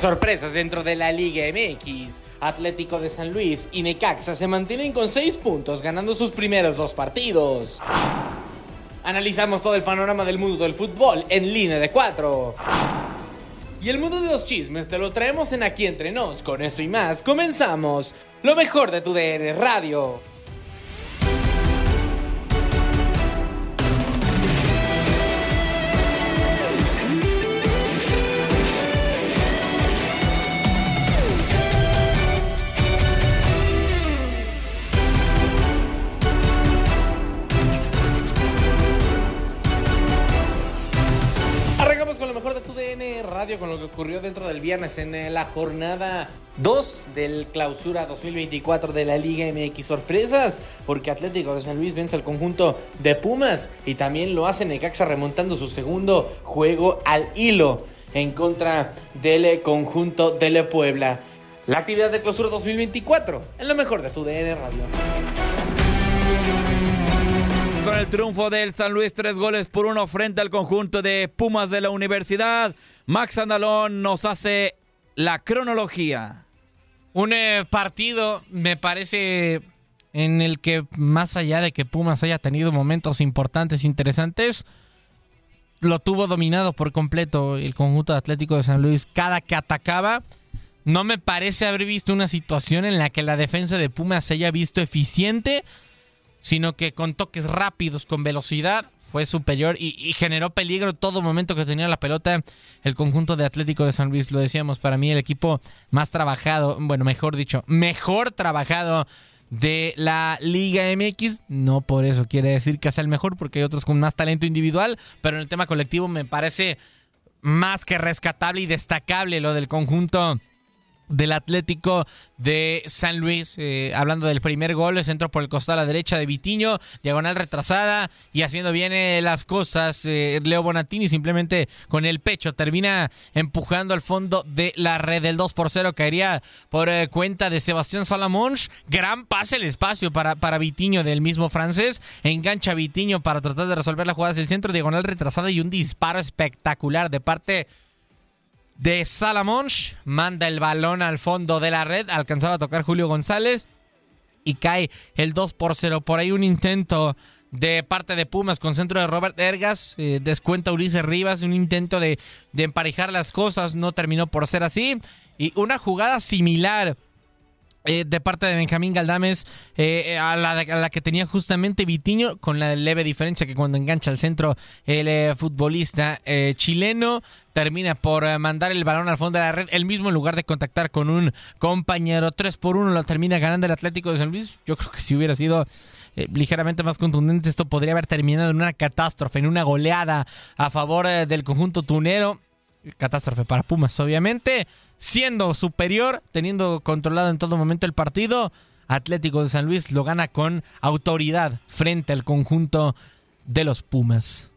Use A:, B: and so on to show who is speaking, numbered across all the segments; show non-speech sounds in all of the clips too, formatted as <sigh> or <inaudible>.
A: Sorpresas dentro de la Liga MX. Atlético de San Luis y Necaxa se mantienen con 6 puntos, ganando sus primeros dos partidos. Analizamos todo el panorama del mundo del fútbol en línea de 4. Y el mundo de los chismes te lo traemos en Aquí Entre Nos. Con esto y más, comenzamos. Lo mejor de tu DN Radio. Con lo que ocurrió dentro del viernes en eh, la jornada 2 del clausura 2024 de la Liga MX. Sorpresas, porque Atlético de San Luis vence al conjunto de Pumas y también lo hace Necaxa remontando su segundo juego al hilo en contra del eh, conjunto de la Puebla. La actividad de clausura 2024 en lo mejor de tu DN Radio.
B: Con el triunfo del San Luis, tres goles por uno frente al conjunto de Pumas de la Universidad. Max Andalón nos hace la cronología.
C: Un eh, partido, me parece, en el que más allá de que Pumas haya tenido momentos importantes, interesantes, lo tuvo dominado por completo el conjunto Atlético de San Luis. Cada que atacaba, no me parece haber visto una situación en la que la defensa de Pumas se haya visto eficiente, sino que con toques rápidos, con velocidad, fue superior y, generó peligro todo momento que tenía la pelota el conjunto de Atlético de San Luis. Lo decíamos, para mí el equipo más trabajado, bueno, mejor dicho, mejor trabajado de la Liga MX. No por eso quiere decir que sea el mejor, porque hay otros con más talento individual, pero en el tema colectivo me parece más que rescatable y destacable lo del conjunto del Atlético de San Luis. Eh, hablando del primer gol, el centro por el costado a la derecha de Vitiño, diagonal retrasada y haciendo bien eh, las cosas. eh, Leo Bonatini simplemente con el pecho termina empujando al fondo de la red. El 2 por 0 caería por cuenta de Sebastián Salamonch. Gran pase el espacio para, para Vitiño del mismo francés. Engancha a Vitiño para tratar de resolver las jugadas del centro, diagonal retrasada y un disparo espectacular de parte Salamonch. Manda el balón al fondo de la red. Alcanzaba a tocar Julio González. y cae el 2 por 0. Por ahí un intento de parte de Pumas con centro de Robert Ergas, eh, descuenta Ulises Rivas, un intento de, de emparejar las cosas, no terminó por ser así. Y una jugada similar eh, de parte de Benjamín Galdames eh, a, la, a, la, que tenía justamente Vitiño, con la leve diferencia que cuando engancha al centro el eh, futbolista eh, chileno termina por eh, mandar el balón al fondo de la red, el mismo lugar de contactar con un compañero. 3 por 1 lo termina ganando el Atlético de San Luis. Yo creo que si hubiera sido eh, ligeramente más contundente, esto podría haber terminado en una catástrofe, en una goleada a favor eh, del conjunto tunero. Catástrofe para Pumas, obviamente. Siendo superior, teniendo controlado en todo momento el partido, Atlético de San Luis lo gana con autoridad frente al conjunto de los Pumas.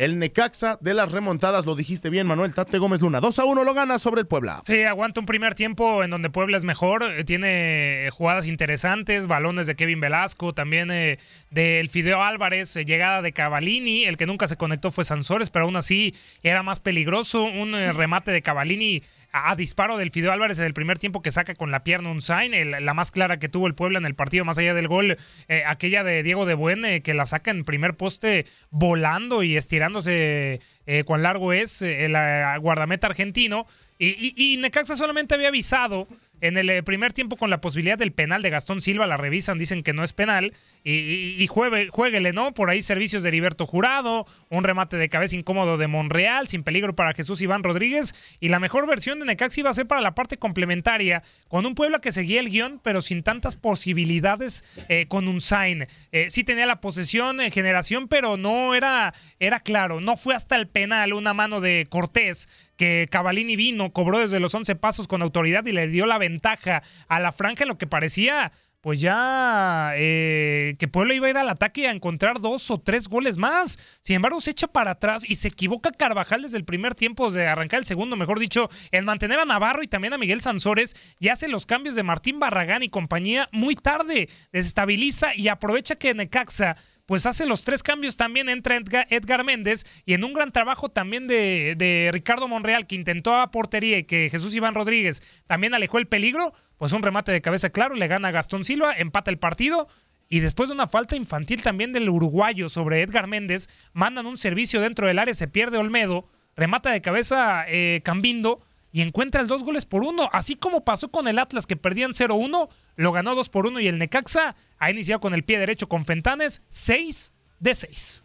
D: El Necaxa de las remontadas, lo dijiste bien, Manuel Tate Gómez Luna. 2 a 1 lo gana sobre el Puebla.
E: Sí, aguanta un primer tiempo en donde Puebla es mejor. eh, Tiene jugadas interesantes, balones de Kevin Velasco, también eh, del Fideo Álvarez, eh, llegada de Cavalini. El que nunca se conectó fue Sansores, pero aún así era más peligroso. Un eh, remate de Cavalini a, disparo del Fideo Álvarez en el primer tiempo que saca con la pierna un sign, la más clara que tuvo el Puebla en el partido, más allá del gol, eh, aquella de Diego de Buen, eh, que la saca en primer poste volando y estirándose eh, cuán largo es el guardameta argentino. Y, y- y Necaxa solamente había avisado en el eh, primer tiempo con la posibilidad del penal de Gastón Silva, la revisan, dicen que no es penal, y, y, y juegue- juéguele, ¿no? Por ahí servicios de Heriberto Jurado, un remate de cabeza incómodo de Monreal, sin peligro para Jesús Iván Rodríguez, y la mejor versión de Necaxa iba a ser para la parte complementaria, con un Puebla que seguía el guion, pero sin tantas posibilidades eh, con un sign. Eh, sí tenía la posesión, eh, generación, pero no era, era claro, no fue hasta el penal una mano de Cortés que Cavalini vino, cobró desde los 11 pasos con autoridad y le dio la ventaja a la franja en lo que parecía pues ya eh, que Puebla iba a ir al ataque y a encontrar dos o tres goles más. Sin embargo, se echa para atrás y se equivoca Carvajal desde el primer tiempo de arrancar el segundo, mejor dicho, en mantener a Navarro y también a Miguel Sansores y hace los cambios de Martín Barragán y compañía muy tarde. Desestabiliza y aprovecha que Necaxa pues hace los tres cambios también, entra Edgar, Méndez y en un gran trabajo también de, de Ricardo Monreal que intentó a portería y que Jesús Iván Rodríguez también alejó el peligro, pues un remate de cabeza claro, le gana a Gastón Silva, empata el partido y después de una falta infantil también del uruguayo sobre Edgar Méndez, mandan un servicio dentro del área, se pierde Olmedo, remata de cabeza eh, Cambindo y encuentra el dos goles por uno, así como pasó con el Atlas que perdían 0-1, lo ganó 2 por 1 y el Necaxa ha iniciado con el pie derecho con Fentanes 6 de 6.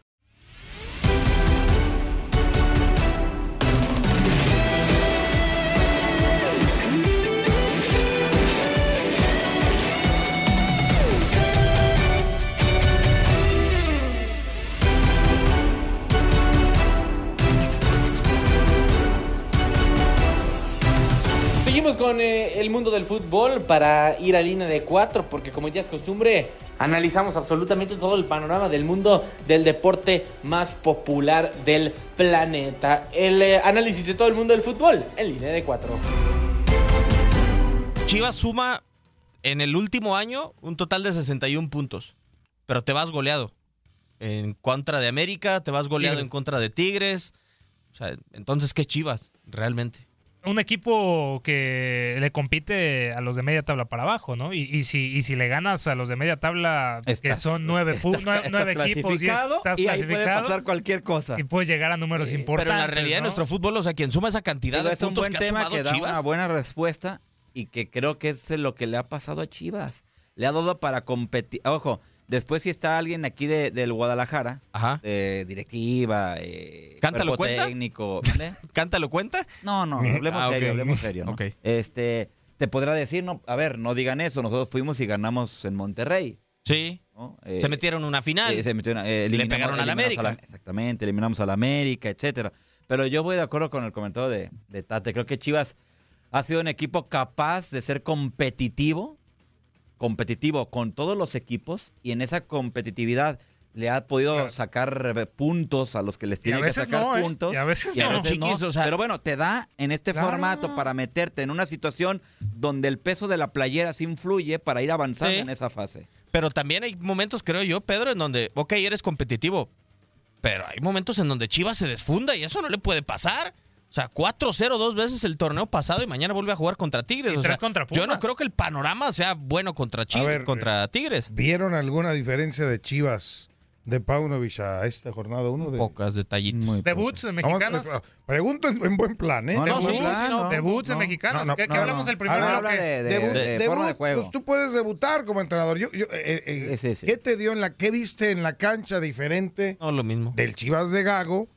A: Seguimos con eh, el mundo del fútbol para ir a línea de cuatro, porque como ya es costumbre, analizamos absolutamente todo el panorama del mundo del deporte más popular del planeta. El eh, análisis de todo el mundo del fútbol en línea de cuatro.
F: Chivas suma en el último año un total de 61 puntos, pero te vas goleado. En contra de América, te vas goleado
E: Tigres.
F: en contra de Tigres. O sea, entonces, ¿qué Chivas realmente?
E: Un equipo que le compite a los de media tabla para abajo, ¿no? Y, y si, y si le ganas a los de media tabla, que son nueve,
B: estás-
E: nueve,
B: estás
E: nueve equipos, y
B: clasificado
E: estás
B: y ahí puede pasar cualquier cosa.
E: Y puedes llegar a números importantes.
F: Pero en la realidad de nuestro fútbol, o sea, quien suma esa cantidad
B: Digo,
F: de
B: es un
F: puntos
B: buen
F: que ha
B: tema que da
F: Chivas,
B: una buena respuesta y que creo que es lo que le ha pasado a Chivas. Le ha dado para competir. Ojo, después si está alguien aquí de, del Guadalajara, de directiva, eh,
F: ¿Cántalo
B: cuerpo
F: cuenta?
B: técnico. ¿mande? <laughs>
F: ¿Cántalo cuenta?
B: No, no, hablemos
F: Ah,
B: serio, hablemos serio. <laughs> Este, te podrá decir, no, a ver, no digan eso, nosotros fuimos y ganamos en Monterrey.
F: Sí.
B: ¿no?
F: se
B: Eh,
F: metieron una final.
B: eh, se metieron, eh,
F: Le pegaron al
B: eliminamos
F: América.
B: exactamente, eliminamos al América, etcétera. Pero yo voy de acuerdo con el comentario de, de Tate. Creo que Chivas ha sido un equipo capaz de ser competitivo, competitivo con todos los equipos y en esa competitividad le ha podido sacar eh, puntos a los que les tiene que sacar
E: no, ¿eh?
B: puntos.
E: Y a veces
B: y a
E: no.
B: veces no.
F: Chiquis, o sea-
B: Pero bueno, te da en este
E: Claro.
B: formato para meterte en una situación donde el peso de la playera sí influye para ir avanzando
F: Sí.
B: en esa fase.
F: Pero también hay momentos, creo yo, Pedro, en donde, ok, eres competitivo, pero hay momentos en donde Chivas se desfunda y eso no le puede pasar. O sea, 4-0 dos veces el torneo pasado y mañana vuelve a jugar contra Tigres.
E: Y
F: O
E: tres
F: sea,
E: contra
F: yo no
E: Pumas.
F: creo que el panorama sea bueno contra, Chi-
G: A ver,
F: contra Tigres.
G: ¿Vieron alguna diferencia de Chivas de Paunovic a esta jornada 1? De...
F: Pocas detallitos.
E: Debuts mexicanos.
G: Vamos, pregunto en, en buen plan, ¿eh?
E: No, no,
G: Debuts.
E: sí, sí, no, debuts de mexicanos. ¿Qué- qué hablamos el primer
G: A ver,
E: bloque?
G: de-
E: De-
G: debut-
E: de de juego.
G: Pues tú puedes debutar como entrenador. Yo, yo, eh, eh, ¿Qué te dio en la, qué viste en la cancha diferente?
F: No, lo mismo.
G: Del Chivas de Gago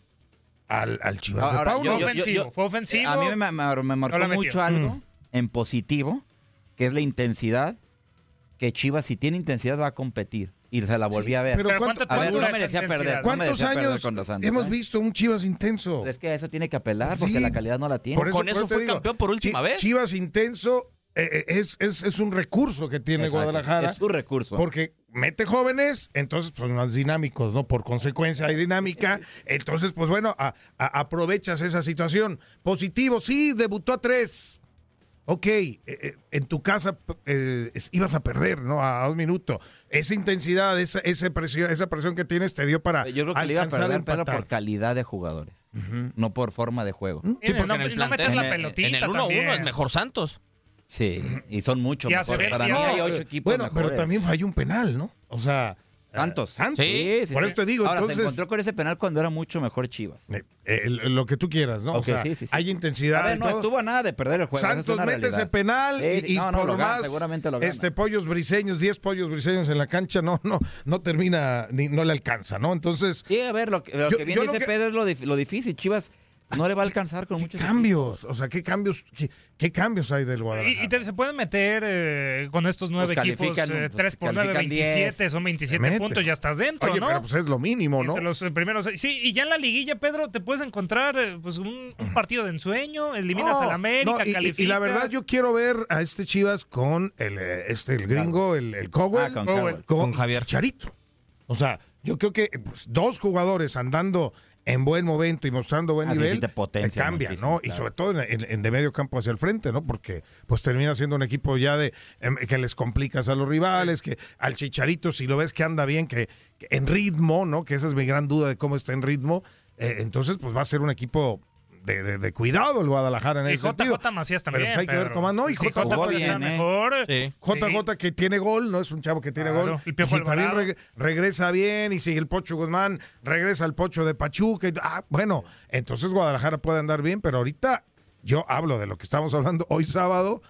G: al, al Chivas
B: Ahora,
G: de
B: yo-
G: Pauno.
B: yo- yo- yo-
E: fue ofensivo.
B: A mí me, me- me marcó
E: No
B: mucho algo
G: Mm.
B: en positivo, que es la intensidad, que Chivas si tiene intensidad va a competir. Y se la volví a ver.
G: pero Pero ¿cuánto-
B: a ver, no merecía perder. no
G: ¿Cuántos
B: merecía perder
G: años
B: contra Santos,
G: hemos
B: ¿eh?
G: visto un Chivas intenso?
B: Es que a eso tiene que apelar porque
G: Sí.
B: la calidad no la tiene.
G: Por por te digo, Chi- Chivas intenso eh, eh, es, es, es un recurso que tiene
B: Exacto,
G: Guadalajara.
B: es su recurso.
G: Porque mete jóvenes, entonces son más dinámicos, ¿no? Por consecuencia hay dinámica. <laughs> Entonces, pues bueno, a- a- aprovechas esa situación. Positivo, sí, debutó a tres. Ok, eh, eh, en tu casa eh, es- ibas a perder, ¿no? A, a un minuto. Esa intensidad, esa, esa presión, esa presión que tienes te dio para
B: Yo creo que le iba a perder
G: empatar.
B: por calidad de jugadores, no por forma de juego.
E: Sí, porque no- en el y no plantel- meter la pelotita
F: En el 1-1
E: también.
F: es mejor Santos.
B: Sí, y son muchos mejores. Para
E: y
B: mí hay ocho equipos
G: Bueno, pero
B: mejores.
G: también falló un penal, ¿no? O sea,
B: Santos.
G: Santos.
B: Sí, sí,
G: Por
B: sí.
G: eso te digo,
B: Ahora,
G: entonces-
B: se encontró con ese penal cuando era mucho mejor Chivas.
G: Eh, eh, lo que tú quieras, ¿no?
B: Ok,
G: o sea,
B: sí, sí, sí.
G: hay intensidad.
B: A ver, no
G: todo.
B: estuvo a nada de perder el juego. es
G: Santos
B: una
G: mete ese penal
B: Sí,
G: y,
B: sí,
G: y
B: no, no,
G: por
B: lo gana,
G: más
B: seguramente lo gana.
G: este pollos briseños, 10 pollos briseños en la cancha, no, no, no termina, ni, no le alcanza, ¿no? Entonces.
B: Sí, a ver, lo que, lo
G: Yo-
B: que bien dice
G: que-
B: Pedro es lo, lo difícil. Chivas no le va a alcanzar con muchos
G: cambios, o sea, ¿qué cambios, qué, qué cambios hay del Guadalajara?
E: Y, y te- se pueden meter eh, con estos nueve
G: Pues
E: equipos, eh,
G: pues,
E: 3 por 9,
G: califican
E: 27,
G: 10.
E: son 27
G: Mete.
E: puntos, ya estás dentro,
G: Oye,
E: ¿no?
G: pero pues es lo mínimo, ¿no?
E: Entre los eh, primeros. Sí, y ya en la liguilla, Pedro, te puedes encontrar eh, pues un, un partido de ensueño, eliminas
G: No,
E: al América,
G: no, y- y,
E: calificas.
G: y la verdad yo quiero ver a este Chivas con el este el gringo, el, el Cowell,
B: Ah, con Cowell.
G: con,
F: Con Javier.
G: Chicharito. O sea, yo creo que pues, dos jugadores andando en buen momento y mostrando buen
B: Ah, sí,
G: nivel
B: potencia
G: cambia,
B: muchísimo,
G: ¿no? Y sobre todo en, de medio campo hacia el frente, ¿no? Porque pues termina siendo un equipo ya de em, que les complicas a los rivales, que al Chicharito si lo ves que anda bien, que, que en ritmo, ¿no? Que esa es mi gran duda de cómo está en ritmo. eh, entonces pues va a ser un equipo de, de- de cuidado el Guadalajara en
E: Y
G: ese sentido.
E: JJ Macías
G: Pero
E: también.
G: pues hay que ver cómo no. Y
E: Sí,
G: JJ
E: JJ
B: ¿eh?
E: mejor.
F: Sí.
G: JJ que tiene gol, no es un chavo que tiene
E: Claro,
G: gol.
E: el
G: Y
E: Piojo
G: si también reg- regresa bien y sigue el Pocho Guzmán, regresa el Pocho de Pachuca. y- ah, bueno, entonces Guadalajara puede andar bien, pero ahorita yo hablo de lo que estamos hablando hoy sábado.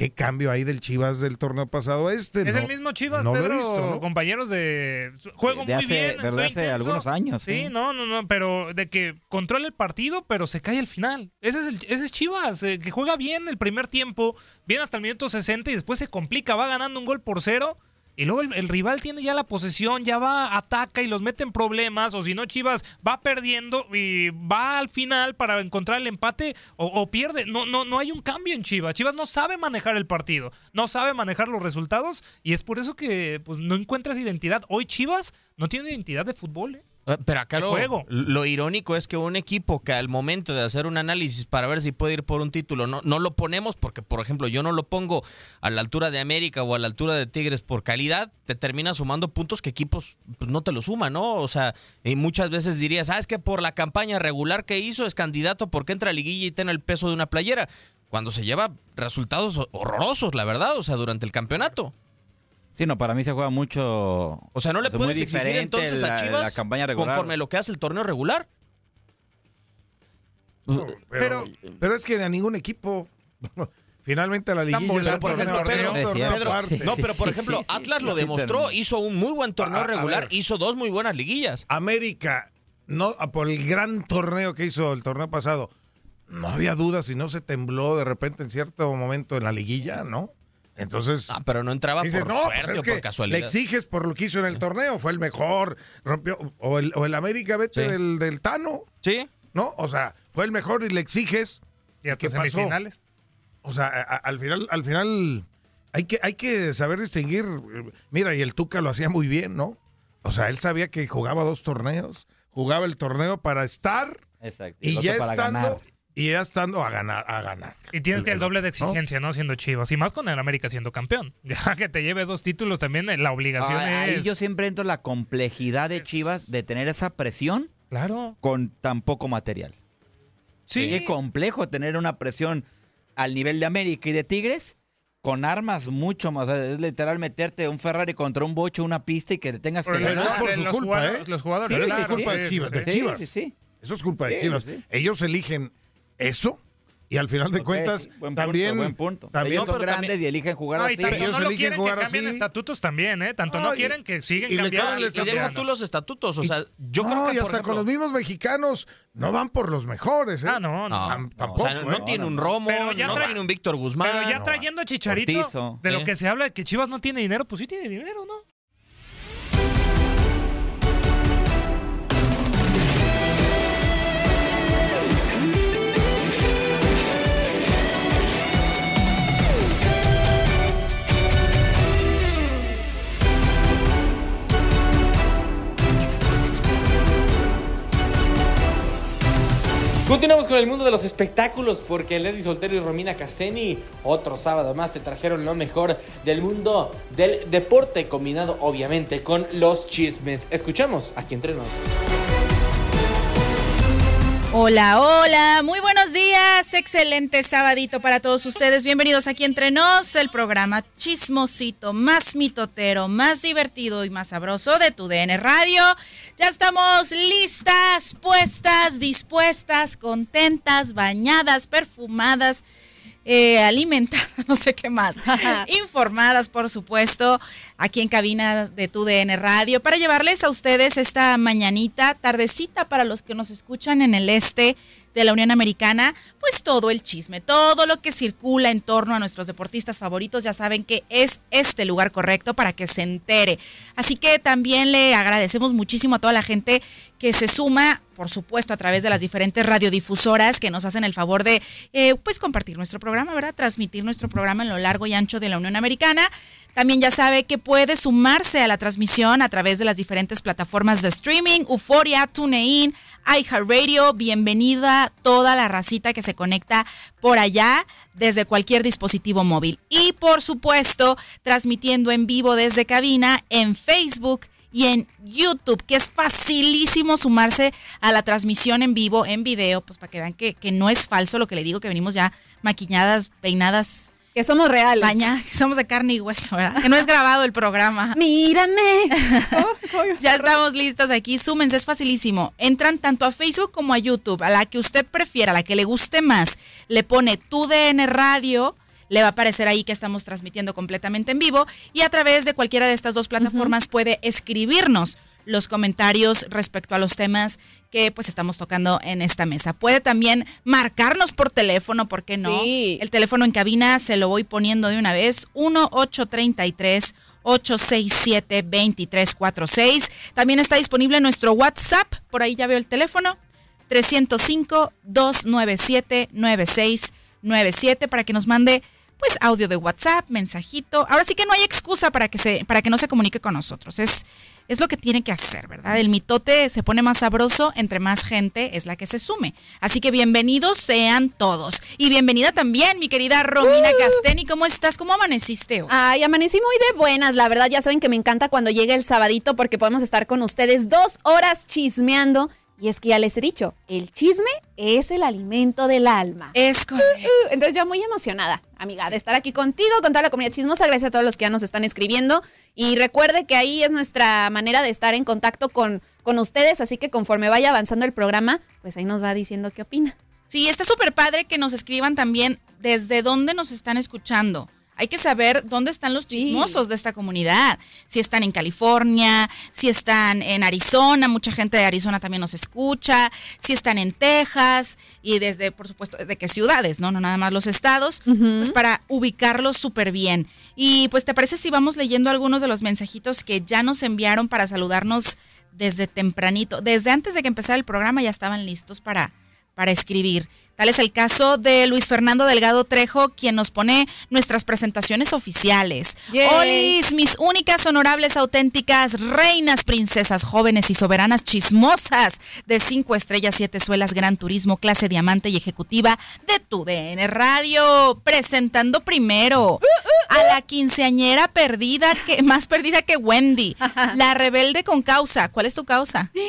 G: ¿Qué cambio hay del Chivas del torneo pasado a este?
E: Es
G: No-
E: el mismo Chivas,
G: no lo he
E: Pedro,
G: visto, ¿no?
E: compañeros de... Juego
B: De
E: muy
B: hace-
E: bien,
B: pero de
E: soy
B: hace
E: intenso.
B: algunos años,
E: Sí,
B: sí.
E: no, no, no, pero de que controla el partido, pero se cae al final. Ese es, el, ese es Chivas, eh, que juega bien el primer tiempo, bien hasta el minuto 60 y después se complica, va ganando un gol por cero. Y luego el, rival tiene ya la posesión, ya va, ataca y los mete en problemas. O si no, Chivas va perdiendo y va al final para encontrar el empate o, o pierde. No, no, no hay un cambio en Chivas. Chivas no sabe manejar el partido, no sabe manejar los resultados y es por eso que pues, no encuentras identidad. Hoy Chivas no tiene identidad de fútbol. ¿eh?
F: Eh, Pero acá lo,
E: juego.
F: lo irónico es que un equipo que al momento de hacer un análisis para ver si puede ir por un título, no, no lo ponemos porque, por ejemplo, yo no lo pongo a la altura de América o a la altura de Tigres por calidad, te termina sumando puntos que equipos pues, no te lo suman, ¿no? O sea, y muchas veces dirías, ah, es que por la campaña regular que hizo es candidato porque entra a liguilla y tiene el peso de una playera, cuando se lleva resultados horrorosos, la verdad, o sea, durante el campeonato.
B: Sí, no, para mí se juega mucho.
F: O sea, no le puedes exigir entonces
B: la-
F: a Chivas
B: la campaña regular.
F: conforme lo que hace el torneo regular.
G: Pero, pero es que a ningún equipo. <laughs> Finalmente la
E: Están
G: liguilla
F: Pero, por ejemplo, Pedro, no, pero por ejemplo,
B: sí, sí,
F: Atlas lo
B: sí,
F: demostró, hizo un muy buen torneo
G: A- a
F: regular,
G: ver.
F: hizo dos muy buenas liguillas.
G: América, no por el gran torneo que hizo el torneo pasado, no había dudas si no se tembló de repente en cierto momento en la liguilla, ¿no? Entonces.
F: Ah, pero no entraba
G: dices,
F: por
G: no, pues
F: suerte
G: es
F: o
G: que
F: por casualidad.
G: Le exiges por lo que hizo en el torneo, fue el mejor, rompió. O el, o el América, vete
F: Sí.
G: del, del Tano,
F: Sí.
G: ¿no? O sea, fue el mejor y le exiges.
E: Y hasta
G: ¿Qué pasó?
E: semifinales.
G: O sea, a- a- al final, al final hay que, hay que saber distinguir. Mira, y el Tuca lo hacía muy bien, ¿no? O sea, él sabía que jugaba dos torneos, jugaba el torneo para estar
B: Exacto.
G: y ya
B: para
G: estando
B: ganar.
G: Y ya estando a ganar, a ganar.
E: Y tienes que el doble de exigencia,
G: ¿no?
E: ¿no? Siendo Chivas. Y más con el América siendo campeón. <laughs> Ya que te lleves dos títulos también, eh, la obligación
B: Ah, Ahí
E: es...
B: yo siempre entro en la complejidad de Chivas de tener esa presión
E: Claro.
B: con tan poco material.
E: Sí.
B: Qué complejo tener una presión al nivel de América y de Tigres con armas mucho más. o sea, es literal meterte un Ferrari contra un bocho, una pista y que le tengas que
E: Pero
B: ganar.
E: no es por su
G: Los
E: culpa,
G: jugadores-
E: ¿eh? Los jugadores,
G: Pero eso
E: claro,
G: es culpa de Chivas.
E: sí,
G: de
E: sí.
G: Chivas.
B: Sí, sí.
G: Eso es culpa de
B: Sí,
G: Chivas.
B: sí.
G: Ellos eligen eso y al final de cuentas
B: buen
G: también
B: punto, buen punto.
G: también
B: Ellos son
G: pero
B: grandes
G: también-
B: y eligen jugar
E: No, y
B: así.
E: tanto
G: Ellos
E: no lo
G: eligen
E: quieren que
G: jugar
E: cambien
G: así.
E: estatutos también, ¿eh? Tanto
G: No,
E: no
G: y-
E: quieren que siguen
G: y le
E: cambiando.
F: Y deja tú los estatutos. O sea, yo
G: no,
F: creo que.
G: y hasta con los mismos mexicanos no van por los mejores. ¿eh?
E: Ah, no, no.
F: No,
G: Tam-
F: no,
G: tampoco,
F: o sea, no,
G: ¿eh?
F: no tiene un Romo, no tiene un Víctor Guzmán.
E: Pero ya trayendo a Chicharito,
B: Ortizo,
E: de lo
F: ¿eh?
E: que se habla de que Chivas no tiene dinero, pues sí tiene dinero, ¿no?
A: Continuamos con el mundo de los espectáculos porque Lady Soltero y Romina Casteni otro sábado más te trajeron lo mejor del mundo del deporte combinado obviamente con los chismes. Escuchamos aquí entre nos.
H: Hola, hola, muy buenos días, excelente sabadito para todos ustedes. Bienvenidos aquí entre nos, el programa chismosito, más mitotero, más divertido y más sabroso de tu DN Radio. Ya estamos listas, puestas, dispuestas, contentas, bañadas, perfumadas. Eh, alimentadas, <laughs> no sé qué más, informadas por supuesto, aquí en cabina de tu DN Radio, para llevarles a ustedes esta mañanita, tardecita para los que nos escuchan en el este de la Unión Americana, pues todo el chisme, todo lo que circula en torno a nuestros deportistas favoritos, ya saben que es este lugar correcto para que se entere. Así que también le agradecemos muchísimo a toda la gente que se suma, por supuesto, a través de las diferentes radiodifusoras que nos hacen el favor de, eh, pues, compartir nuestro programa, ¿verdad? Transmitir nuestro programa en lo largo y ancho de la Unión Americana. También ya sabe que puede sumarse a la transmisión a través de las diferentes plataformas de streaming, Euforia, TuneIn, iHeartRadio. Bienvenida toda la racita que se conecta por allá desde cualquier dispositivo móvil. Y por supuesto, transmitiendo en vivo desde cabina en Facebook y en YouTube, que es facilísimo sumarse a la transmisión en vivo, en video, pues para que vean que, no es falso lo que le digo, que venimos ya maquilladas, peinadas.
I: Que somos reales.
H: Baña, que somos de carne y hueso, ¿verdad? Que no es grabado el programa. <laughs>
I: Mírame. <laughs>
H: ya estamos listos aquí. Súmense, es facilísimo. Entran tanto a Facebook como a YouTube, a la que usted prefiera, a la que le guste más. Le pone tu DN Radio. Le va a aparecer ahí que estamos transmitiendo completamente en vivo y a través de cualquiera de estas dos plataformas puede escribirnos los comentarios respecto a los temas que pues estamos tocando en esta mesa. Puede también marcarnos por teléfono, ¿por qué no?
I: Sí.
H: El teléfono en cabina se lo voy poniendo de una vez, 1833 867 2346. También está disponible nuestro WhatsApp, por ahí ya veo el teléfono, 305 297 9697 para que nos mande pues audio de WhatsApp, mensajito. Ahora sí que no hay excusa para que se para que no se comunique con nosotros. Es es lo que tiene que hacer, ¿verdad? El mitote se pone más sabroso entre más gente es la que se sume. Así que bienvenidos sean todos. Y bienvenida también, mi querida Romina Casteni. ¿Cómo estás? ¿Cómo amaneciste hoy?
I: Ay, amanecí muy de buenas, la verdad. Ya saben que me encanta cuando llega el sabadito porque podemos estar con ustedes dos horas chismeando. Y es que ya les he dicho, el chisme es el alimento del alma.
H: Es correcto.
I: Entonces yo muy emocionada, amiga, de estar aquí contigo, con toda la comunidad chismosa. Gracias a todos los que ya nos están escribiendo. Y recuerde que ahí es nuestra manera de estar en contacto con, con ustedes. Así que conforme vaya avanzando el programa, pues ahí nos va diciendo qué opina.
H: Sí, está súper padre que nos escriban también desde dónde nos están escuchando. Hay que saber dónde están los chismosos de esta comunidad. Si están en California, si están en Arizona, mucha gente de Arizona también nos escucha, si están en Texas y desde, por supuesto, desde qué ciudades, ¿no? No nada más los estados, pues para ubicarlos súper bien. Y pues, ¿te parece si vamos leyendo algunos de los mensajitos que ya nos enviaron para saludarnos desde tempranito? Desde antes de que empezara el programa ya estaban listos para, para escribir. Tal es el caso de Luis Fernando Delgado Trejo, quien nos pone nuestras presentaciones oficiales.
I: Yay.
H: Olis, mis únicas, honorables, auténticas, reinas, princesas, jóvenes y soberanas chismosas de cinco estrellas, siete suelas, gran turismo, clase diamante y ejecutiva de tu DN Radio. Presentando primero a la quinceañera perdida, que, más perdida que Wendy. La rebelde con causa. ¿Cuál es tu causa? <gasps>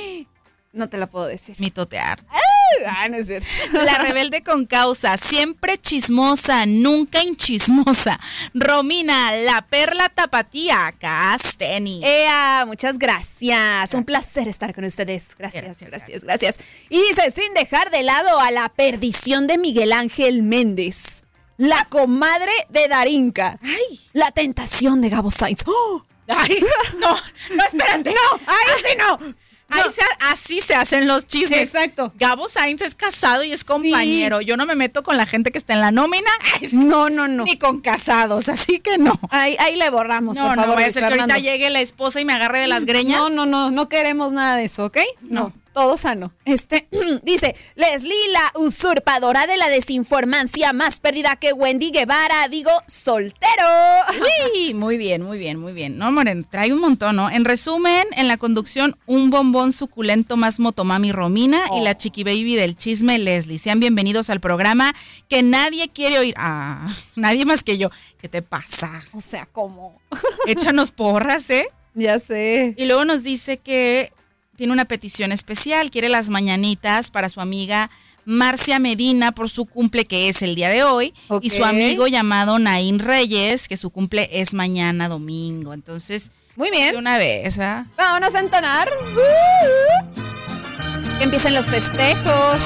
I: No te la puedo decir.
H: Mitotear.
I: Ah, <laughs> no es cierto.
H: La rebelde con causa, siempre chismosa, nunca inchismosa. Romina, la perla tapatía, Casteni.
I: Ea, muchas gracias. Un placer estar con ustedes. Gracias, gracias, gracias. Y dice, sin dejar de lado a la perdición de Miguel Ángel Méndez. La comadre de Darinka. Ay. La tentación de Gabo Sainz. ¡Oh!
H: Ay, no, no, espérate.
I: No, <laughs> ahí sí no.
H: Ahí se- así se hacen los chismes.
I: Exacto.
H: Gabo Sainz es casado y es compañero. Yo no me meto con la gente que está en la nómina.
I: No, no, no.
H: Ni con casados, así que no.
I: Ahí, ahí le borramos,
H: No,
I: por
H: no,
I: favor.
H: vaya a ser que ahorita llegue la esposa y me agarre de las greñas.
I: No, no, no, no queremos nada de eso, ¿ok? No. Todo sano. Este <clears throat> dice Leslie, la usurpadora de la desinformancia más perdida que Wendy Guevara, digo, soltero. <laughs>
H: Uy, muy bien, muy bien, muy bien. No, Moren, trae un montón, ¿no? En resumen, en la conducción, un bombón suculento más motomami Romina y la chiqui baby del chisme Leslie. Sean bienvenidos al programa que nadie quiere oír. Ah, <laughs> nadie más que yo. ¿Qué te pasa?
I: O sea, ¿cómo?
H: Échanos porras, ¿eh? <laughs>
I: Ya sé.
H: Y luego nos dice que tiene una petición especial, quiere las mañanitas para su amiga Marcia Medina por su cumple que es el día de hoy y su amigo llamado Naín Reyes que su cumple es mañana domingo. Entonces,
I: Muy bien.
H: de una vez, ¿ah?
I: Vámonos a entonar. Uh. Que empiecen los festejos.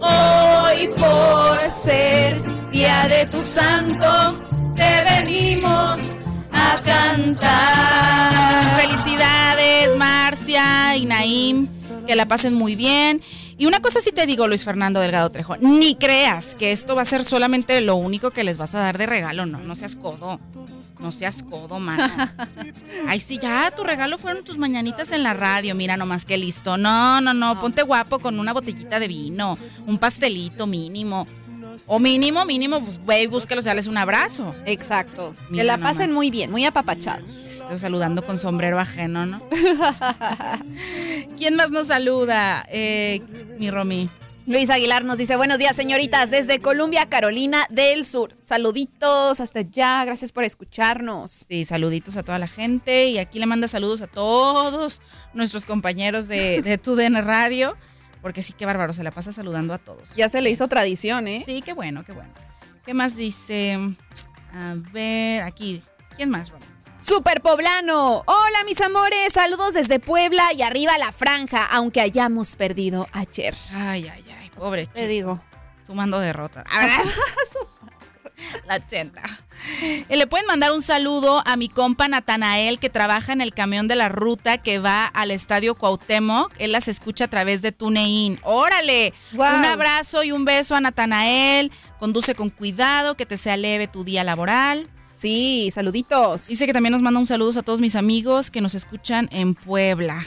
I: Hoy por ser día de tu santo, te venimos a cantar.
H: Felicidades, Y Naim, que la pasen muy bien. Y una cosa sí te digo, Luis Fernando Delgado Trejo, ni creas que esto va a ser solamente lo único que les vas a dar de regalo, no, no seas codo. No seas codo, mano. <laughs> Ay, sí, ya, tu regalo fueron tus mañanitas en la radio, mira nomás que listo. No, no, no, ponte guapo con una botellita de vino, un pastelito mínimo. O mínimo, mínimo, pues ve y búscalos, dales un abrazo.
I: Exacto. que la
H: nomás.
I: pasen muy bien, muy apapachados.
H: Estoy saludando con sombrero ajeno, ¿no? <laughs> ¿Quién más nos saluda? Eh, mi Romy.
I: Luis Aguilar nos dice, buenos días señoritas, desde Columbia, Carolina del Sur. Saluditos hasta allá, gracias por escucharnos.
H: Sí, saluditos a toda la gente y aquí le manda saludos a todos nuestros compañeros de, de <laughs> TUDN Radio, porque sí, qué bárbaro, se la pasa saludando a todos.
I: Ya se le hizo tradición, ¿eh?
H: Sí, qué bueno, qué bueno. ¿Qué más dice? A ver, aquí. ¿Quién más, Romy?
I: Super Poblano. Hola mis amores, saludos desde Puebla y arriba la franja, aunque hayamos perdido ayer.
H: Ay, ay, ay, pobre
I: Te
H: chico.
I: digo.
H: Sumando derrotas. <laughs> <laughs> <laughs> La 80. Y le pueden mandar un saludo a mi compa Natanael que trabaja en el camión de la ruta que va al estadio Cuauhtémoc. Él las escucha a través de TuneIn. ¡Órale!
I: Guau.
H: Un abrazo y un beso a Natanael. Conduce con cuidado, que te sea leve tu día laboral.
I: Sí, saluditos.
H: Dice que también nos manda un saludo a todos mis amigos que nos escuchan en Puebla.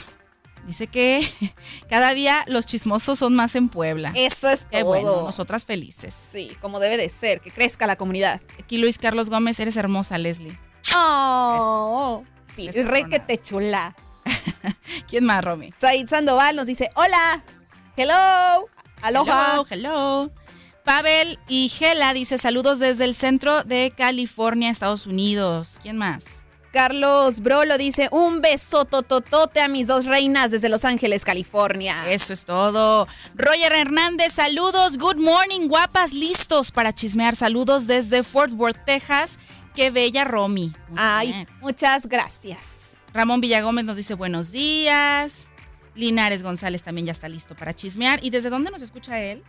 H: Dice que <laughs> cada día los chismosos son más en Puebla.
I: Eso es
H: Qué
I: todo.
H: bueno, nosotras felices.
I: Sí, como debe de ser, que crezca la comunidad.
H: Aquí Luis Carlos Gómez, eres hermosa, Leslie.
I: Oh, sí,
H: Eso
I: es re que te chula. <laughs>
H: ¿Quién más, Romy?
I: Said Sandoval nos dice, hola, hello, aloha.
H: Hello, hello. Pavel y Gela dice saludos desde el centro de California, Estados Unidos. ¿Quién más?
I: Carlos Brolo dice, un beso tototote a mis dos reinas desde Los Ángeles, California.
H: Eso es todo. Roger Hernández, saludos. Good morning, guapas, listos para chismear. Saludos desde Fort Worth, Texas. Qué bella Romy. Muy
I: Ay,
H: bien.
I: muchas gracias.
H: Ramón Villagómez nos dice buenos días. Linares González también ya está listo para chismear. ¿Y desde dónde nos escucha él?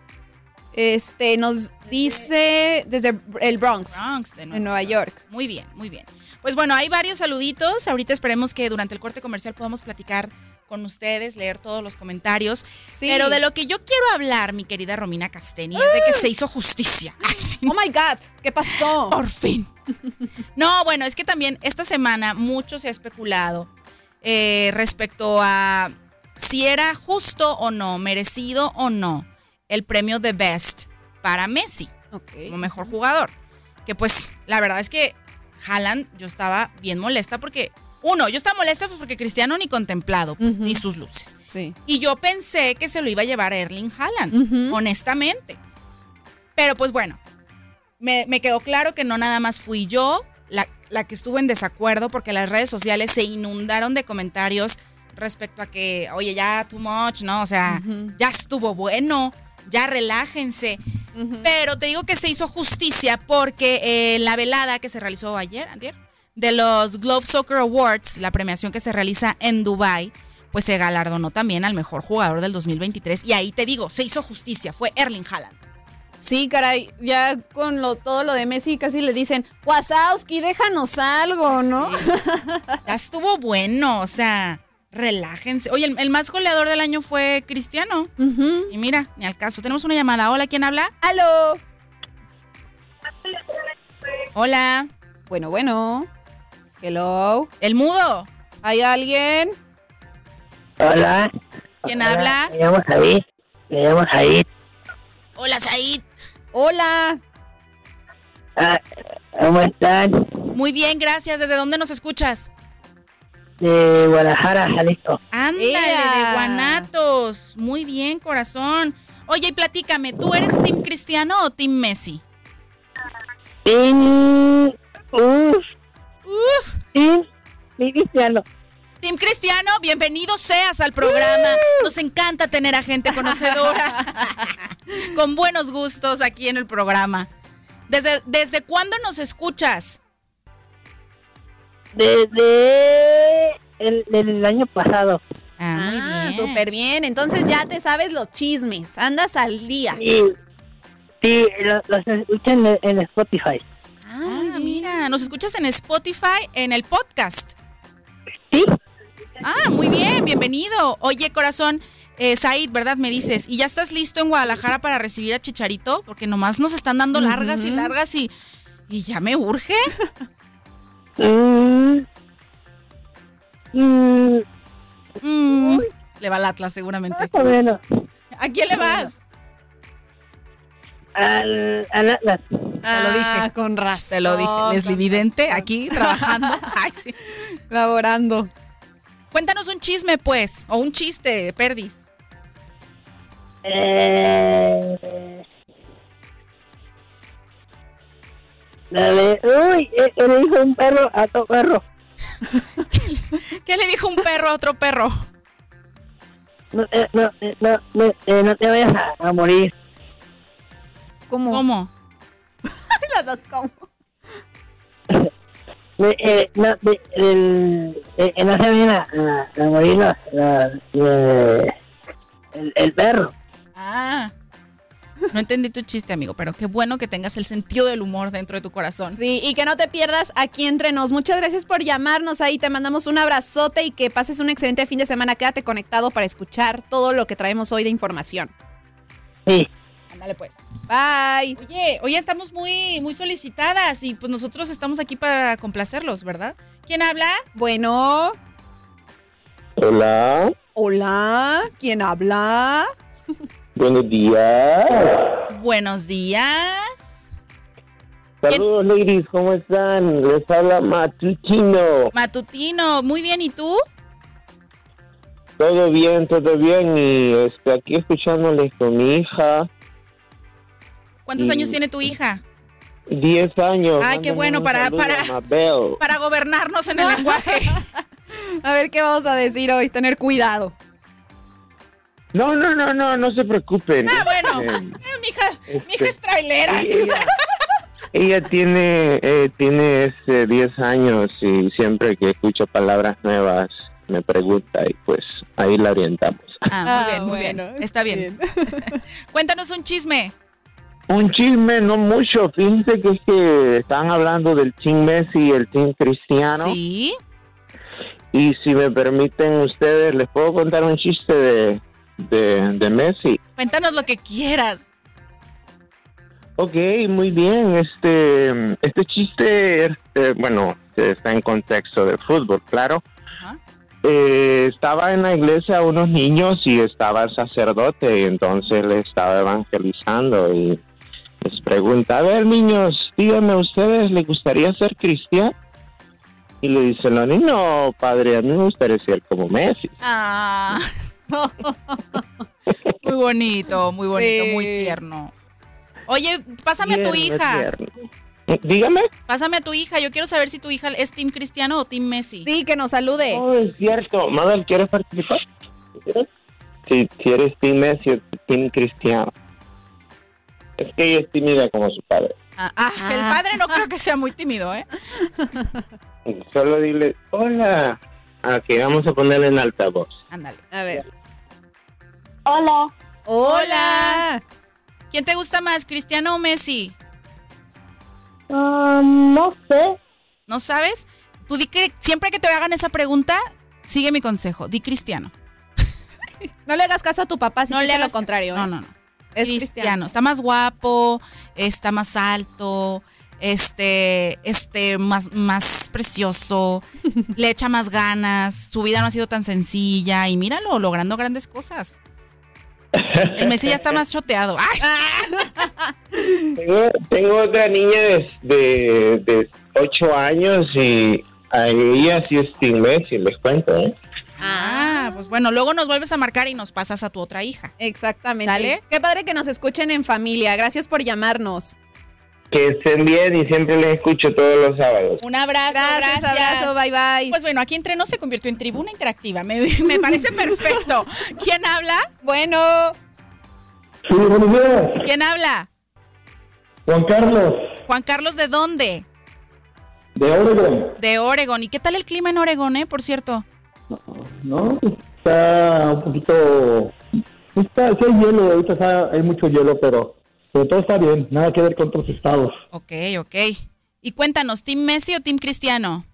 I: Este nos dice desde el Bronx,
H: Bronx, de
I: en Nueva York.
H: Muy bien, muy bien. Pues bueno, hay varios saluditos. Ahorita esperemos que durante el corte comercial podamos platicar con ustedes, leer todos los comentarios.
I: Sí.
H: Pero de lo que yo quiero hablar, mi querida Romina Casteni, es de que se hizo justicia. Ay, <gasps> sí,
I: Oh my God, ¿qué pasó?
H: Por fin. <laughs> No, bueno, es que también esta semana mucho se ha especulado eh, respecto a si era justo o no, merecido o no, el premio de Best para Messi como mejor jugador. Que pues la verdad es que Haaland yo estaba bien molesta porque, uno, yo estaba molesta pues porque Cristiano ni contemplado, pues, ni sus luces.
I: Sí.
H: Y yo pensé que se lo iba a llevar Erling Haaland, honestamente. Pero pues bueno, me, me quedó claro que no nada más fui yo la, la que estuvo en desacuerdo porque las redes sociales se inundaron de comentarios respecto a que, oye, ya too much, ¿no? O sea, ya estuvo bueno, ya relájense. Pero te digo que se hizo justicia porque eh, la velada que se realizó ayer, antier, de los Glove Soccer Awards, la premiación que se realiza en Dubai, pues se galardonó también al mejor jugador del 2023. Y ahí te digo, se hizo justicia, fue Erling Haaland.
I: Sí, caray, ya con lo, todo lo de Messi casi le dicen, Wazowski, déjanos algo, ¿no?
H: Ya estuvo bueno, o sea, relájense. Oye, el, el más goleador del año fue Cristiano. Y mira, ni al caso. Tenemos una llamada. Hola, ¿quién habla?
I: ¡Aló!
H: Hola.
I: Bueno, bueno. Hello.
H: El mudo.
I: ¿Hay alguien?
J: Hola.
H: ¿Quién
J: Hola,
H: habla?
J: Me llamo Said. Me llamo Said.
H: Hola, Said.
I: Hola.
J: Ah, ¿Cómo están?
H: Muy bien, gracias. ¿Desde dónde nos escuchas?
J: De Guadalajara, Jalisco.
H: Ándale,
I: Ea.
H: de Guanatos. Muy bien, corazón. Oye, y platícame, ¿tú eres Team Cristiano o Team Messi?
J: Team... Uf.
H: Uf.
J: Team... Team Cristiano.
H: Team Cristiano, bienvenido seas al programa. Nos encanta tener a gente conocedora <laughs> con buenos gustos aquí en el programa. ¿Desde, desde cuándo nos escuchas?
J: Desde el, el año pasado.
H: Ah, muy
I: Ah,
H: bien.
I: súper bien. Entonces ya te sabes los chismes. Andas al día.
J: Sí, sí lo- los escuchan en, en Spotify.
H: Ah, mira, nos escuchas en Spotify, en el podcast.
J: Sí.
H: Ah, muy bien, bienvenido. Oye, corazón, eh, Said, ¿verdad? Me dices, ¿y ya estás listo en Guadalajara para recibir a Chicharito? Porque nomás nos están dando largas y largas y, y ya me urge. <laughs>
J: Mm, mm,
H: Mm, le va al Atlas seguramente.
J: más o menos.
H: ¿A quién le vas?
J: Al, al Atlas.
H: Te lo dije.
I: Ah, con razón.
H: Te lo dije. Leslie Vidente aquí trabajando. <laughs> Ay, sí.
I: Laborando.
H: Cuéntanos un chisme, pues, o un chiste, Perdi.
J: Eh, la de, uy, eh, le dijo un perro a otro perro. <laughs>
H: ¿Qué le dijo un perro a otro perro?
J: No, eh, no, eh, no, no, eh, no te vayas a, a morir.
I: ¿Cómo?
H: ¿Cómo? <laughs>
I: Las dos cómo. <laughs>
J: Eh, eh, no, eh, eh, no se vayan a, a, a morir eh, el, el perro.
H: Ah. No entendí tu chiste, amigo, pero qué bueno que tengas el sentido del humor dentro de tu corazón.
I: Sí, y que no te pierdas aquí entre nos. Muchas gracias por llamarnos ahí. Te mandamos un abrazote y que pases un excelente fin de semana. Quédate conectado para escuchar todo lo que traemos hoy de información.
J: Sí.
H: Ándale, pues.
I: Bye.
H: Oye, hoy estamos muy, muy solicitadas y pues nosotros estamos aquí para complacerlos, ¿verdad? ¿Quién habla?
I: Bueno.
K: Hola,
I: Hola. ¿Quién habla?
K: Buenos días.
H: Buenos días.
K: Saludos, ladies, ¿cómo están? Les habla Matutino.
H: Matutino, muy bien, ¿y tú?
K: Todo bien, todo bien. Y este, aquí escuchándoles con mi hija,
H: ¿Cuántos
K: Y-
H: años tiene tu hija?
K: 10 años.
H: Ay, qué bueno, para- para-. Para gobernarnos en el lenguaje. <laughs>
I: A ver qué vamos a decir hoy. Tener cuidado.
K: No, no, no, no, no se preocupen.
H: Ah, bueno.
K: Este,
H: Eh, mi hija, mi hija
K: este,
H: es trailera.
K: ella, ella tiene, eh, tiene este, 10 años y siempre que escucho palabras nuevas me pregunta y pues ahí la orientamos.
H: Ah, muy
I: Ah,
H: bien, muy
I: bueno,
H: bien. Está bien. <laughs> Cuéntanos un chisme.
K: Un chisme, no mucho. Fíjense que es que están hablando del Team Messi y el Team Cristiano.
H: Sí.
K: Y si me permiten ustedes, les puedo contar un chiste de, de, de Messi.
H: Cuéntanos lo que quieras.
K: Ok, muy bien. Este, este chiste, este, bueno, está en contexto de fútbol, claro. Eh, estaba en la iglesia unos niños y estaba el sacerdote y entonces le estaba evangelizando y les pregunta, a ver niños, díganme, ¿a ustedes les gustaría ser cristianos? Y le dice los niños, no, padre, a mí me gustaría ser como Messi.
H: Ah. <laughs> muy bonito, muy bonito,
I: Sí.
H: muy tierno. Oye, pásame a tu hija.
K: tierno. Dígame.
H: Pásame a tu hija. Yo quiero saber si tu hija es Team Cristiano o Team Messi.
I: Sí, que nos salude.
K: Oh, es cierto. Mabel, ¿quieres participar? Si, si eres Team Messi o Team Cristiano. Es que ella es tímida como su padre.
H: Ah, ah, el padre no creo que sea muy tímido, ¿eh? <laughs>
K: Solo dile, hola. Aquí vamos a ponerle en altavoz.
H: Ándale.
I: A ver.
H: Hola. Hola. ¿Quién te gusta más, Cristiano o Messi? no sé. ¿No sabes? Tú di que siempre que te hagan esa pregunta, sigue mi consejo. Di Cristiano. <laughs>
I: No le hagas caso a tu papá si
H: No
I: no
H: le
I: le lo
H: hagas-
I: contrario.
H: No,
I: ¿eh?
H: no, no.
I: Es
H: cristiano.
I: cristiano.
H: Está más guapo, está más alto, este, este, más, más precioso, le echa más ganas, su vida no ha sido tan sencilla y míralo, logrando grandes cosas. El Messi ya está más choteado. ¡Ay!
K: Tengo, tengo otra niña de, de, de 8 años y a ella sí es Team Messi, les cuento, ¿eh?
H: Ah, pues bueno, luego nos vuelves a marcar y nos pasas a tu otra hija.
I: Exactamente.
H: Dale.
I: Qué padre que nos escuchen en familia. Gracias por llamarnos.
K: Que estén bien y siempre les escucho todos los sábados.
H: Un abrazo,
I: Gracias,
H: gracias.
I: abrazo, bye bye.
H: Pues bueno, aquí entre nos se convirtió en tribuna interactiva. Me, me parece perfecto. ¿Quién habla?
I: Bueno.
J: Sí, buenos días.
H: ¿Quién habla?
J: Juan Carlos,
H: Juan Carlos, ¿de dónde?
J: de Oregon.
H: De Oregon. ¿Y qué tal el clima en Oregon, eh? Por cierto.
J: ¿No? Está un poquito... Está, sí hay hielo, ahorita está- hay mucho hielo, pero, pero todo está bien. Nada que ver con otros estados.
H: Ok, ok. Y cuéntanos, ¿Team Messi o Team Cristiano?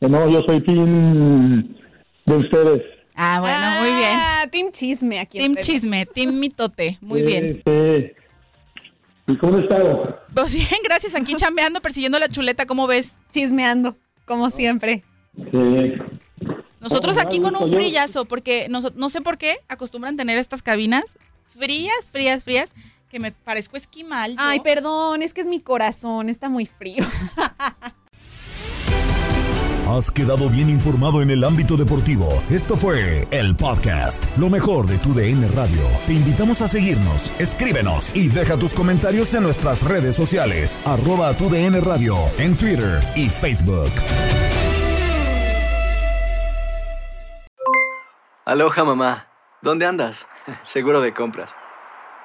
J: Eh, No, yo soy team de ustedes.
H: Ah, bueno, muy bien.
I: Ah, Team Chisme aquí.
H: Team. Chisme, Team Mitote. Muy bien.
J: Sí. ¿Y cómo estado?
H: Pues bien, gracias. Aquí chambeando, persiguiendo la chuleta. ¿Cómo ves?
I: Chismeando, como siempre.
J: Sí.
H: Nosotros aquí con un
J: gusto, yo-
H: frillazo, porque no, no sé por qué acostumbran tener estas cabinas frías, frías, frías, que me parezco esquimal.
I: Ay, perdón, es que es mi corazón, está muy frío. <laughs>
L: Has quedado bien informado en el ámbito deportivo. Esto fue el podcast, lo mejor de tu DN Radio. Te invitamos a seguirnos, escríbenos y deja tus comentarios en nuestras redes sociales, arroba tu DN Radio, en Twitter y Facebook.
M: Aloha mamá, ¿dónde andas? <laughs> Seguro de compras.